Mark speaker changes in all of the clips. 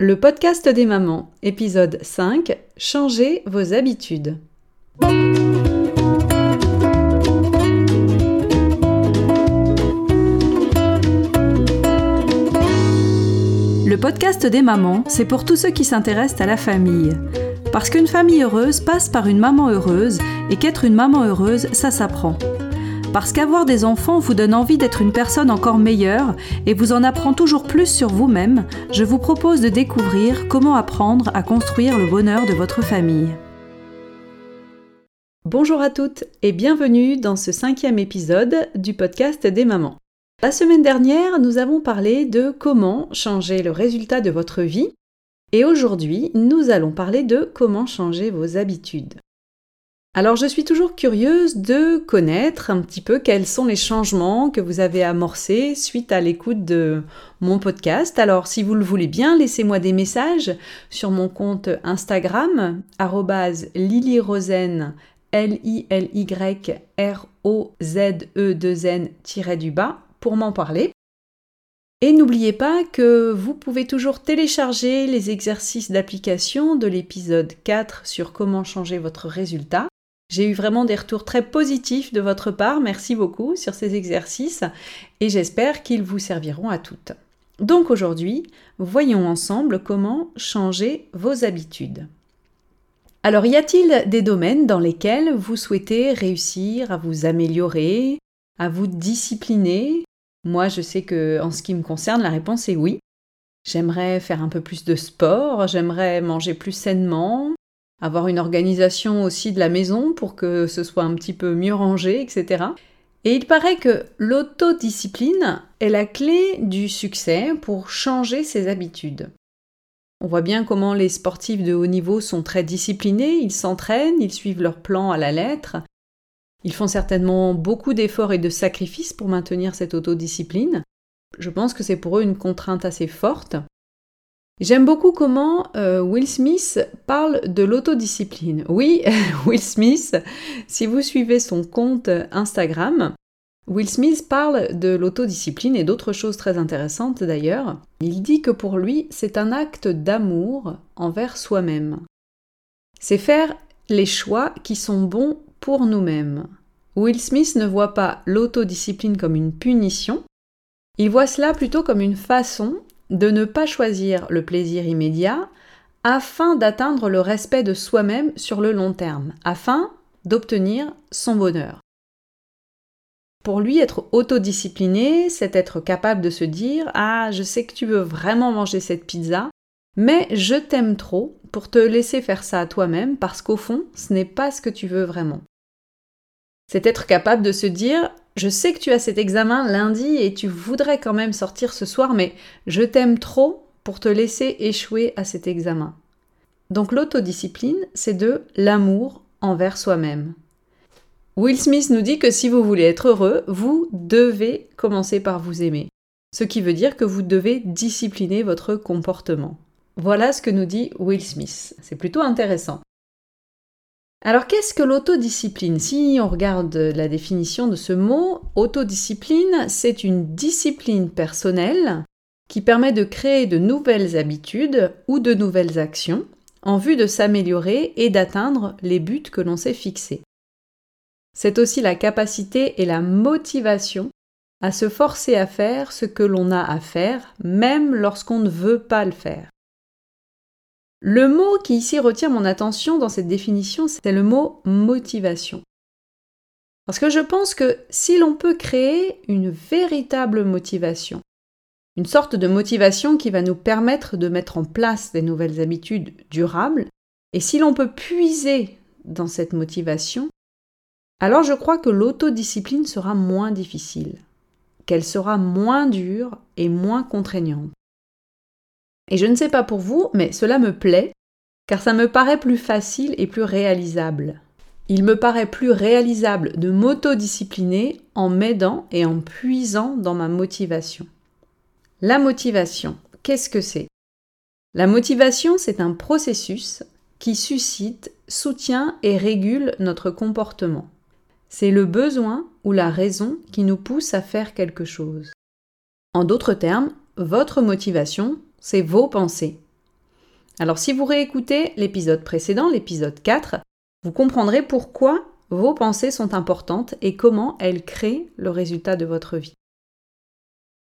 Speaker 1: Le podcast des mamans, épisode 5 Changez vos habitudes. Le podcast des mamans, c'est pour tous ceux qui s'intéressent à la famille. Parce qu'une famille heureuse passe par une maman heureuse et qu'être une maman heureuse, ça s'apprend. Parce qu'avoir des enfants vous donne envie d'être une personne encore meilleure et vous en apprend toujours plus sur vous-même, je vous propose de découvrir comment apprendre à construire le bonheur de votre famille. Bonjour à toutes et bienvenue dans ce cinquième épisode du podcast des mamans. La semaine dernière, nous avons parlé de comment changer le résultat de votre vie et aujourd'hui, nous allons parler de comment changer vos habitudes. Alors je suis toujours curieuse de connaître un petit peu quels sont les changements que vous avez amorcés suite à l'écoute de mon podcast. Alors si vous le voulez bien, laissez-moi des messages sur mon compte Instagram lilirosen l i l y r o z e 2 n du bas pour m'en parler. Et n'oubliez pas que vous pouvez toujours télécharger les exercices d'application de l'épisode 4 sur comment changer votre résultat j'ai eu vraiment des retours très positifs de votre part. Merci beaucoup sur ces exercices et j'espère qu'ils vous serviront à toutes. Donc aujourd'hui, voyons ensemble comment changer vos habitudes. Alors y a-t-il des domaines dans lesquels vous souhaitez réussir à vous améliorer, à vous discipliner? Moi, je sais que en ce qui me concerne, la réponse est oui. J'aimerais faire un peu plus de sport, j'aimerais manger plus sainement, avoir une organisation aussi de la maison pour que ce soit un petit peu mieux rangé, etc. Et il paraît que l'autodiscipline est la clé du succès pour changer ses habitudes. On voit bien comment les sportifs de haut niveau sont très disciplinés, ils s'entraînent, ils suivent leur plan à la lettre, ils font certainement beaucoup d'efforts et de sacrifices pour maintenir cette autodiscipline. Je pense que c'est pour eux une contrainte assez forte. J'aime beaucoup comment euh, Will Smith parle de l'autodiscipline. Oui, Will Smith, si vous suivez son compte Instagram, Will Smith parle de l'autodiscipline et d'autres choses très intéressantes d'ailleurs. Il dit que pour lui, c'est un acte d'amour envers soi-même. C'est faire les choix qui sont bons pour nous-mêmes. Will Smith ne voit pas l'autodiscipline comme une punition, il voit cela plutôt comme une façon de ne pas choisir le plaisir immédiat afin d'atteindre le respect de soi-même sur le long terme, afin d'obtenir son bonheur. Pour lui, être autodiscipliné, c'est être capable de se dire Ah, je sais que tu veux vraiment manger cette pizza, mais je t'aime trop pour te laisser faire ça à toi-même parce qu'au fond, ce n'est pas ce que tu veux vraiment. C'est être capable de se dire je sais que tu as cet examen lundi et tu voudrais quand même sortir ce soir, mais je t'aime trop pour te laisser échouer à cet examen. Donc l'autodiscipline, c'est de l'amour envers soi-même. Will Smith nous dit que si vous voulez être heureux, vous devez commencer par vous aimer. Ce qui veut dire que vous devez discipliner votre comportement. Voilà ce que nous dit Will Smith. C'est plutôt intéressant. Alors qu'est-ce que l'autodiscipline? Si on regarde la définition de ce mot, autodiscipline, c'est une discipline personnelle qui permet de créer de nouvelles habitudes ou de nouvelles actions en vue de s'améliorer et d'atteindre les buts que l'on s'est fixés. C'est aussi la capacité et la motivation à se forcer à faire ce que l'on a à faire, même lorsqu'on ne veut pas le faire. Le mot qui ici retient mon attention dans cette définition, c'est le mot motivation. Parce que je pense que si l'on peut créer une véritable motivation, une sorte de motivation qui va nous permettre de mettre en place des nouvelles habitudes durables, et si l'on peut puiser dans cette motivation, alors je crois que l'autodiscipline sera moins difficile, qu'elle sera moins dure et moins contraignante. Et je ne sais pas pour vous, mais cela me plaît, car ça me paraît plus facile et plus réalisable. Il me paraît plus réalisable de m'autodiscipliner en m'aidant et en puisant dans ma motivation. La motivation, qu'est-ce que c'est? La motivation, c'est un processus qui suscite, soutient et régule notre comportement. C'est le besoin ou la raison qui nous pousse à faire quelque chose. En d'autres termes, votre motivation, c'est vos pensées. Alors si vous réécoutez l'épisode précédent, l'épisode 4, vous comprendrez pourquoi vos pensées sont importantes et comment elles créent le résultat de votre vie.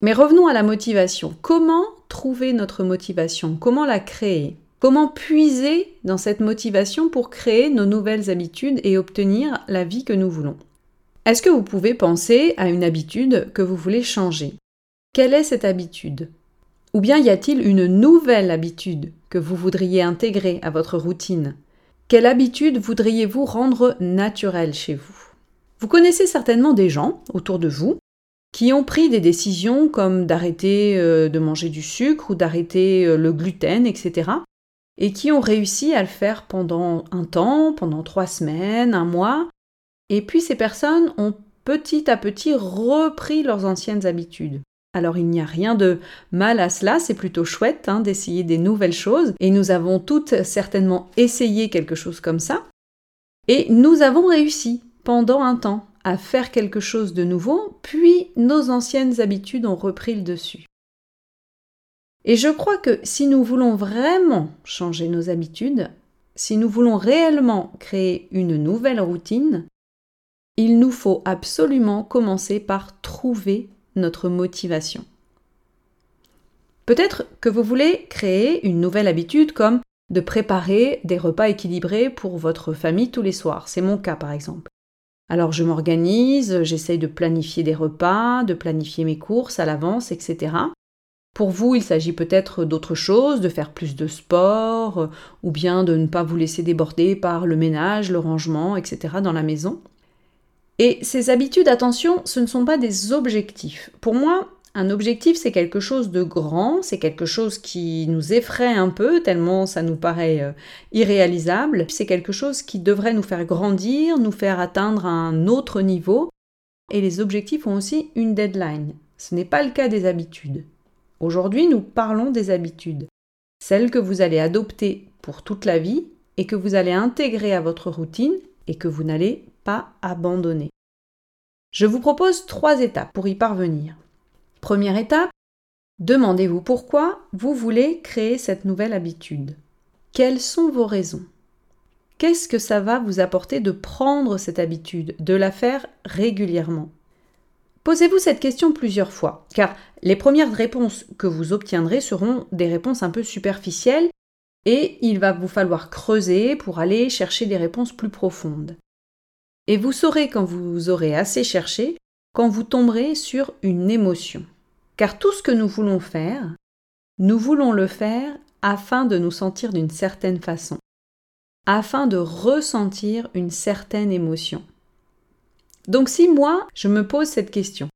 Speaker 1: Mais revenons à la motivation. Comment trouver notre motivation? Comment la créer? Comment puiser dans cette motivation pour créer nos nouvelles habitudes et obtenir la vie que nous voulons? Est-ce que vous pouvez penser à une habitude que vous voulez changer? Quelle est cette habitude? Ou bien y a-t-il une nouvelle habitude que vous voudriez intégrer à votre routine? Quelle habitude voudriez-vous rendre naturelle chez vous? Vous connaissez certainement des gens autour de vous qui ont pris des décisions comme d'arrêter euh, de manger du sucre ou d'arrêter euh, le gluten, etc. Et qui ont réussi à le faire pendant un temps, pendant trois semaines, un mois. Et puis ces personnes ont petit à petit repris leurs anciennes habitudes. Alors il n'y a rien de mal à cela, c'est plutôt chouette hein, d'essayer des nouvelles choses, et nous avons toutes certainement essayé quelque chose comme ça, et nous avons réussi pendant un temps à faire quelque chose de nouveau, puis nos anciennes habitudes ont repris le dessus. Et je crois que si nous voulons vraiment changer nos habitudes, si nous voulons réellement créer une nouvelle routine, il nous faut absolument commencer par trouver notre motivation. Peut-être que vous voulez créer une nouvelle habitude comme de préparer des repas équilibrés pour votre famille tous les soirs. C'est mon cas par exemple. Alors je m'organise, j'essaye de planifier des repas, de planifier mes courses à l'avance, etc. Pour vous, il s'agit peut-être d'autre chose, de faire plus de sport, ou bien de ne pas vous laisser déborder par le ménage, le rangement, etc. dans la maison. Et ces habitudes, attention, ce ne sont pas des objectifs. Pour moi, un objectif, c'est quelque chose de grand, c'est quelque chose qui nous effraie un peu, tellement ça nous paraît euh, irréalisable. C'est quelque chose qui devrait nous faire grandir, nous faire atteindre un autre niveau. Et les objectifs ont aussi une deadline. Ce n'est pas le cas des habitudes. Aujourd'hui, nous parlons des habitudes. Celles que vous allez adopter pour toute la vie et que vous allez intégrer à votre routine et que vous n'allez pas abandonner. Je vous propose trois étapes pour y parvenir. Première étape, demandez-vous pourquoi vous voulez créer cette nouvelle habitude. Quelles sont vos raisons? Qu'est-ce que ça va vous apporter de prendre cette habitude, de la faire régulièrement? Posez-vous cette question plusieurs fois, car les premières réponses que vous obtiendrez seront des réponses un peu superficielles et il va vous falloir creuser pour aller chercher des réponses plus profondes. Et vous saurez quand vous aurez assez cherché, quand vous tomberez sur une émotion. Car tout ce que nous voulons faire, nous voulons le faire afin de nous sentir d'une certaine façon, afin de ressentir une certaine émotion. Donc si moi, je me pose cette question,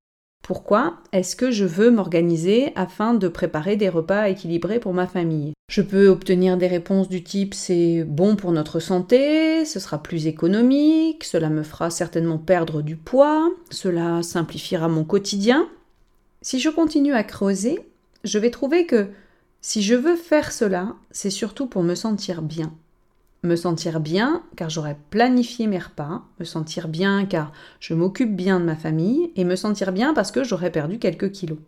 Speaker 1: pourquoi est-ce que je veux m'organiser afin de préparer des repas équilibrés pour ma famille? Je peux obtenir des réponses du type c'est bon pour notre santé, ce sera plus économique, cela me fera certainement perdre du poids, cela simplifiera mon quotidien. Si je continue à creuser, je vais trouver que si je veux faire cela, c'est surtout pour me sentir bien me sentir bien car j'aurais planifié mes repas, me sentir bien car je m'occupe bien de ma famille et me sentir bien parce que j'aurais perdu quelques kilos.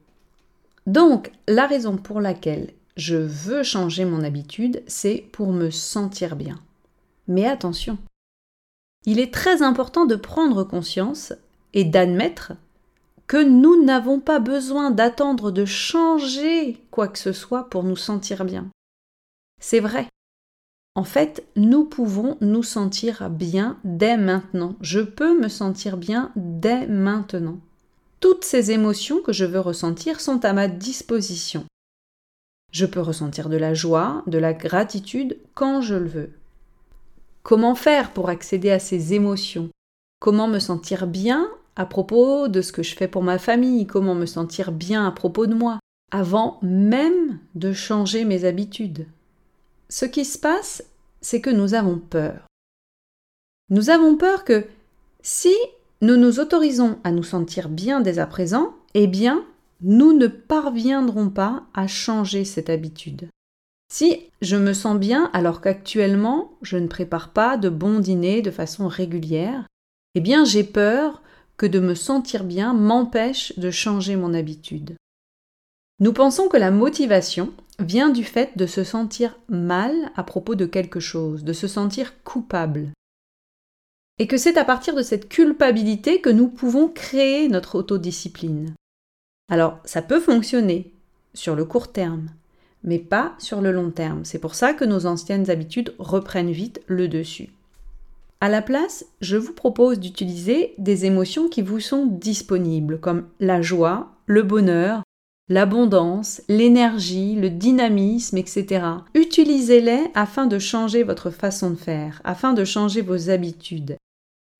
Speaker 1: Donc, la raison pour laquelle je veux changer mon habitude, c'est pour me sentir bien. Mais attention, il est très important de prendre conscience et d'admettre que nous n'avons pas besoin d'attendre de changer quoi que ce soit pour nous sentir bien. C'est vrai, en fait, nous pouvons nous sentir bien dès maintenant. Je peux me sentir bien dès maintenant. Toutes ces émotions que je veux ressentir sont à ma disposition. Je peux ressentir de la joie, de la gratitude quand je le veux. Comment faire pour accéder à ces émotions? Comment me sentir bien à propos de ce que je fais pour ma famille? Comment me sentir bien à propos de moi? Avant même de changer mes habitudes. Ce qui se passe, c'est que nous avons peur. Nous avons peur que si nous nous autorisons à nous sentir bien dès à présent, eh bien, nous ne parviendrons pas à changer cette habitude. Si je me sens bien alors qu'actuellement je ne prépare pas de bons dîners de façon régulière, eh bien j'ai peur que de me sentir bien m'empêche de changer mon habitude. Nous pensons que la motivation vient du fait de se sentir mal à propos de quelque chose, de se sentir coupable. Et que c'est à partir de cette culpabilité que nous pouvons créer notre autodiscipline. Alors, ça peut fonctionner sur le court terme, mais pas sur le long terme. C'est pour ça que nos anciennes habitudes reprennent vite le dessus. À la place, je vous propose d'utiliser des émotions qui vous sont disponibles, comme la joie, le bonheur, l'abondance, l'énergie, le dynamisme, etc. Utilisez-les afin de changer votre façon de faire, afin de changer vos habitudes.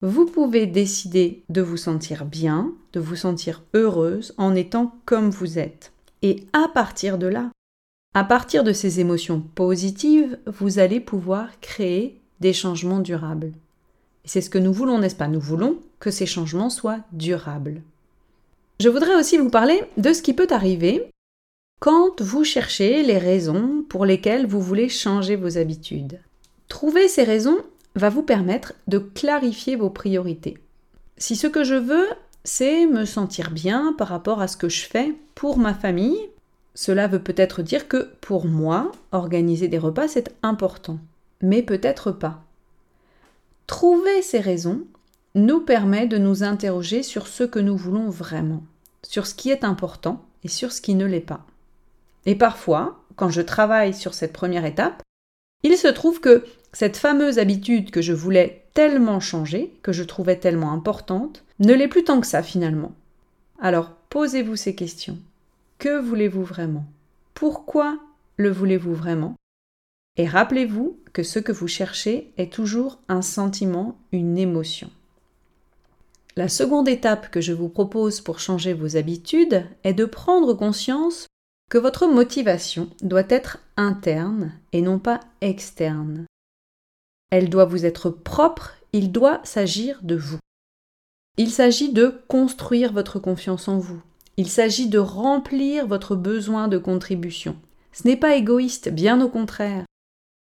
Speaker 1: Vous pouvez décider de vous sentir bien, de vous sentir heureuse en étant comme vous êtes. Et à partir de là, à partir de ces émotions positives, vous allez pouvoir créer des changements durables. C'est ce que nous voulons, n'est-ce pas? Nous voulons que ces changements soient durables. Je voudrais aussi vous parler de ce qui peut arriver quand vous cherchez les raisons pour lesquelles vous voulez changer vos habitudes. Trouver ces raisons va vous permettre de clarifier vos priorités. Si ce que je veux, c'est me sentir bien par rapport à ce que je fais pour ma famille, cela veut peut-être dire que pour moi, organiser des repas, c'est important, mais peut-être pas. Trouver ces raisons nous permet de nous interroger sur ce que nous voulons vraiment, sur ce qui est important et sur ce qui ne l'est pas. Et parfois, quand je travaille sur cette première étape, il se trouve que cette fameuse habitude que je voulais tellement changer, que je trouvais tellement importante, ne l'est plus tant que ça finalement. Alors posez-vous ces questions. Que voulez-vous vraiment? Pourquoi le voulez-vous vraiment? Et rappelez-vous que ce que vous cherchez est toujours un sentiment, une émotion. La seconde étape que je vous propose pour changer vos habitudes est de prendre conscience que votre motivation doit être interne et non pas externe. Elle doit vous être propre, il doit s'agir de vous. Il s'agit de construire votre confiance en vous. Il s'agit de remplir votre besoin de contribution. Ce n'est pas égoïste, bien au contraire.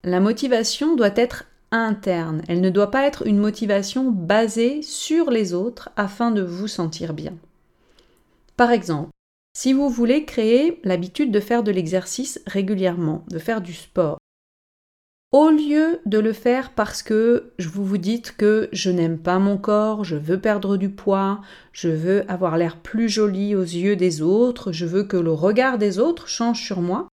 Speaker 1: La motivation doit être Elle ne doit pas être une motivation basée sur les autres afin de vous sentir bien. Par exemple, si vous voulez créer l'habitude de faire de l'exercice régulièrement, de faire du sport, au lieu de le faire parce que vous vous dites que je n'aime pas mon corps, je veux perdre du poids, je veux avoir l'air plus joli aux yeux des autres, je veux que le regard des autres change sur moi,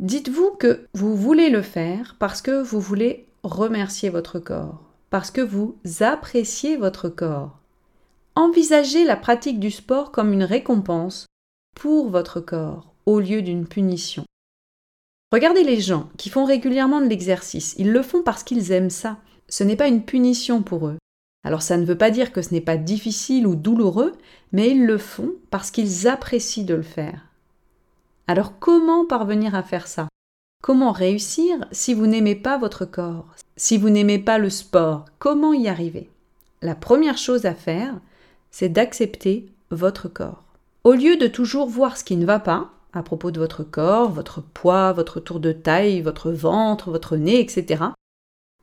Speaker 1: dites-vous que vous voulez le faire parce que vous voulez remercier votre corps, parce que vous appréciez votre corps. Envisagez la pratique du sport comme une récompense pour votre corps au lieu d'une punition. Regardez les gens qui font régulièrement de l'exercice, ils le font parce qu'ils aiment ça. Ce n'est pas une punition pour eux. Alors ça ne veut pas dire que ce n'est pas difficile ou douloureux, mais ils le font parce qu'ils apprécient de le faire. Alors comment parvenir à faire ça? Comment réussir si vous n'aimez pas votre corps? Si vous n'aimez pas le sport, comment y arriver? La première chose à faire, c'est d'accepter votre corps. Au lieu de toujours voir ce qui ne va pas à propos de votre corps, votre poids, votre tour de taille, votre ventre, votre nez, etc.,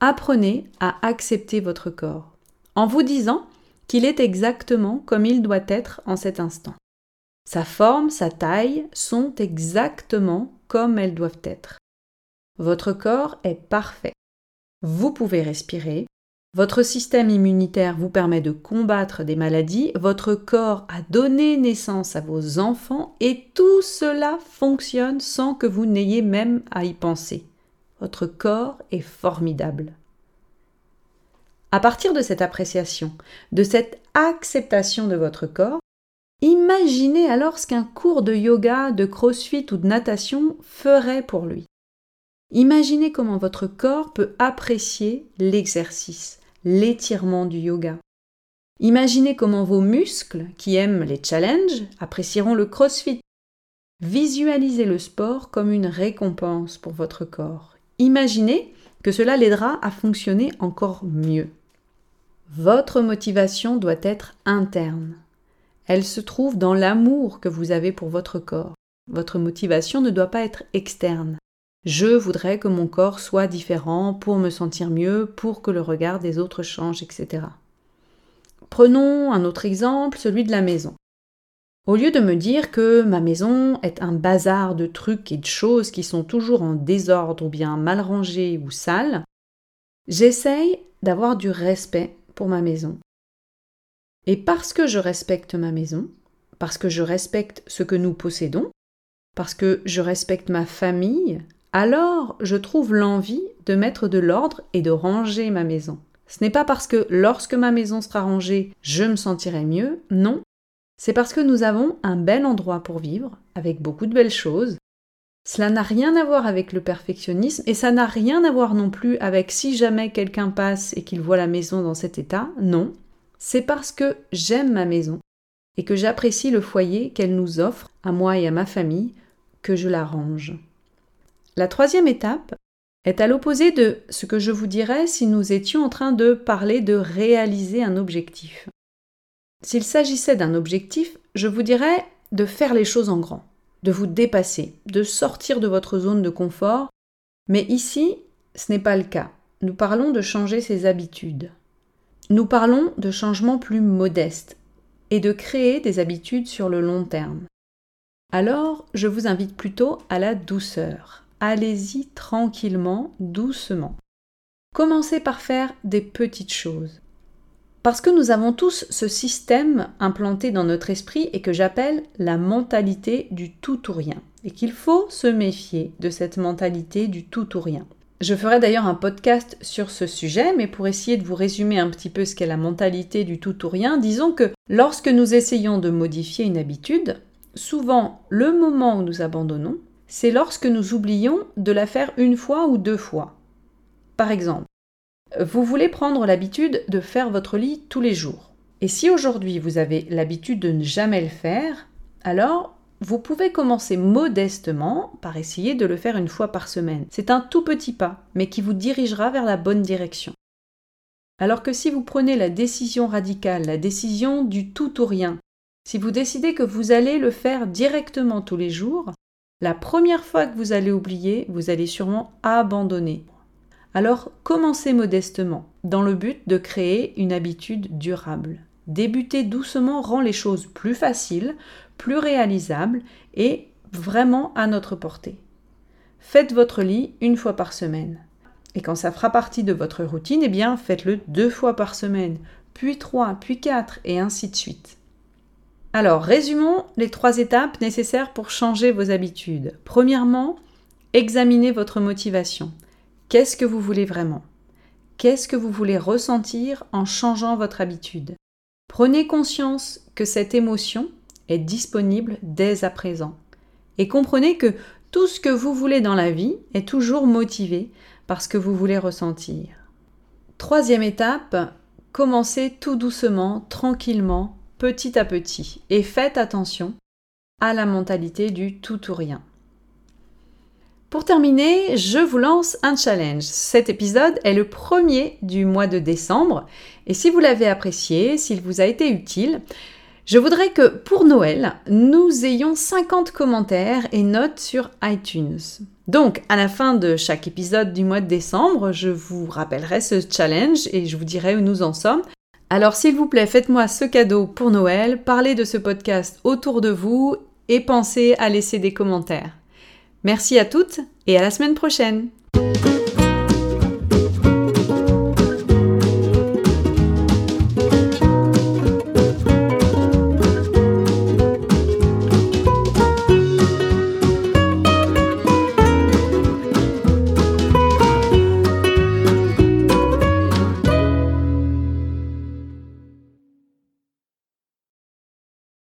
Speaker 1: apprenez à accepter votre corps en vous disant qu'il est exactement comme il doit être en cet instant. Sa forme, sa taille sont exactement comme elles doivent être. Votre corps est parfait. Vous pouvez respirer. Votre système immunitaire vous permet de combattre des maladies. Votre corps a donné naissance à vos enfants et tout cela fonctionne sans que vous n'ayez même à y penser. Votre corps est formidable. À partir de cette appréciation, de cette acceptation de votre corps, imaginez alors ce qu'un cours de yoga, de crossfit ou de natation ferait pour lui. Imaginez comment votre corps peut apprécier l'exercice, l'étirement du yoga. Imaginez comment vos muscles, qui aiment les challenges, apprécieront le crossfit. Visualisez le sport comme une récompense pour votre corps. Imaginez que cela l'aidera à fonctionner encore mieux. Votre motivation doit être interne. Elle se trouve dans l'amour que vous avez pour votre corps. Votre motivation ne doit pas être externe. Je voudrais que mon corps soit différent pour me sentir mieux, pour que le regard des autres change, etc. Prenons un autre exemple, celui de la maison. Au lieu de me dire que ma maison est un bazar de trucs et de choses qui sont toujours en désordre ou bien mal rangées ou sales, j'essaye d'avoir du respect pour ma maison. Et parce que je respecte ma maison, parce que je respecte ce que nous possédons, parce que je respecte ma famille, alors je trouve l'envie de mettre de l'ordre et de ranger ma maison. Ce n'est pas parce que lorsque ma maison sera rangée, je me sentirai mieux, non, c'est parce que nous avons un bel endroit pour vivre, avec beaucoup de belles choses. Cela n'a rien à voir avec le perfectionnisme et ça n'a rien à voir non plus avec si jamais quelqu'un passe et qu'il voit la maison dans cet état. Non, c'est parce que j'aime ma maison et que j'apprécie le foyer qu'elle nous offre, à moi et à ma famille, que je la range. La troisième étape est à l'opposé de ce que je vous dirais si nous étions en train de parler de réaliser un objectif. S'il s'agissait d'un objectif, je vous dirais de faire les choses en grand, de vous dépasser, de sortir de votre zone de confort. Mais ici, ce n'est pas le cas. Nous parlons de changer ses habitudes. Nous parlons de changements plus modestes et de créer des habitudes sur le long terme. Alors, je vous invite plutôt à la douceur. Allez-y tranquillement, doucement. Commencez par faire des petites choses. Parce que nous avons tous ce système implanté dans notre esprit et que j'appelle la mentalité du tout ou rien. Et qu'il faut se méfier de cette mentalité du tout ou rien. Je ferai d'ailleurs un podcast sur ce sujet, mais pour essayer de vous résumer un petit peu ce qu'est la mentalité du tout ou rien, disons que lorsque nous essayons de modifier une habitude, souvent le moment où nous abandonnons, c'est lorsque nous oublions de la faire une fois ou deux fois. Par exemple, vous voulez prendre l'habitude de faire votre lit tous les jours. Et si aujourd'hui vous avez l'habitude de ne jamais le faire, alors vous pouvez commencer modestement par essayer de le faire une fois par semaine. C'est un tout petit pas, mais qui vous dirigera vers la bonne direction. Alors que si vous prenez la décision radicale, la décision du tout ou rien, si vous décidez que vous allez le faire directement tous les jours, la première fois que vous allez oublier, vous allez sûrement abandonner. Alors commencez modestement, dans le but de créer une habitude durable. Débuter doucement rend les choses plus faciles, plus réalisables et vraiment à notre portée. Faites votre lit une fois par semaine. Et quand ça fera partie de votre routine, eh bien faites-le deux fois par semaine, puis trois, puis quatre, et ainsi de suite. Alors, résumons les trois étapes nécessaires pour changer vos habitudes. Premièrement, examinez votre motivation. Qu'est-ce que vous voulez vraiment? Qu'est-ce que vous voulez ressentir en changeant votre habitude? Prenez conscience que cette émotion est disponible dès à présent. Et comprenez que tout ce que vous voulez dans la vie est toujours motivé par ce que vous voulez ressentir. Troisième étape, commencez tout doucement, tranquillement, petit à petit. Et faites attention à la mentalité du tout ou rien. Pour terminer, je vous lance un challenge. Cet épisode est le premier du mois de décembre et si vous l'avez apprécié, s'il vous a été utile, je voudrais que pour Noël, nous ayons 50 commentaires et notes sur iTunes. Donc, à la fin de chaque épisode du mois de décembre, je vous rappellerai ce challenge et je vous dirai où nous en sommes. Alors, s'il vous plaît, faites-moi ce cadeau pour Noël, parlez de ce podcast autour de vous et pensez à laisser des commentaires. Merci à toutes et à la semaine prochaine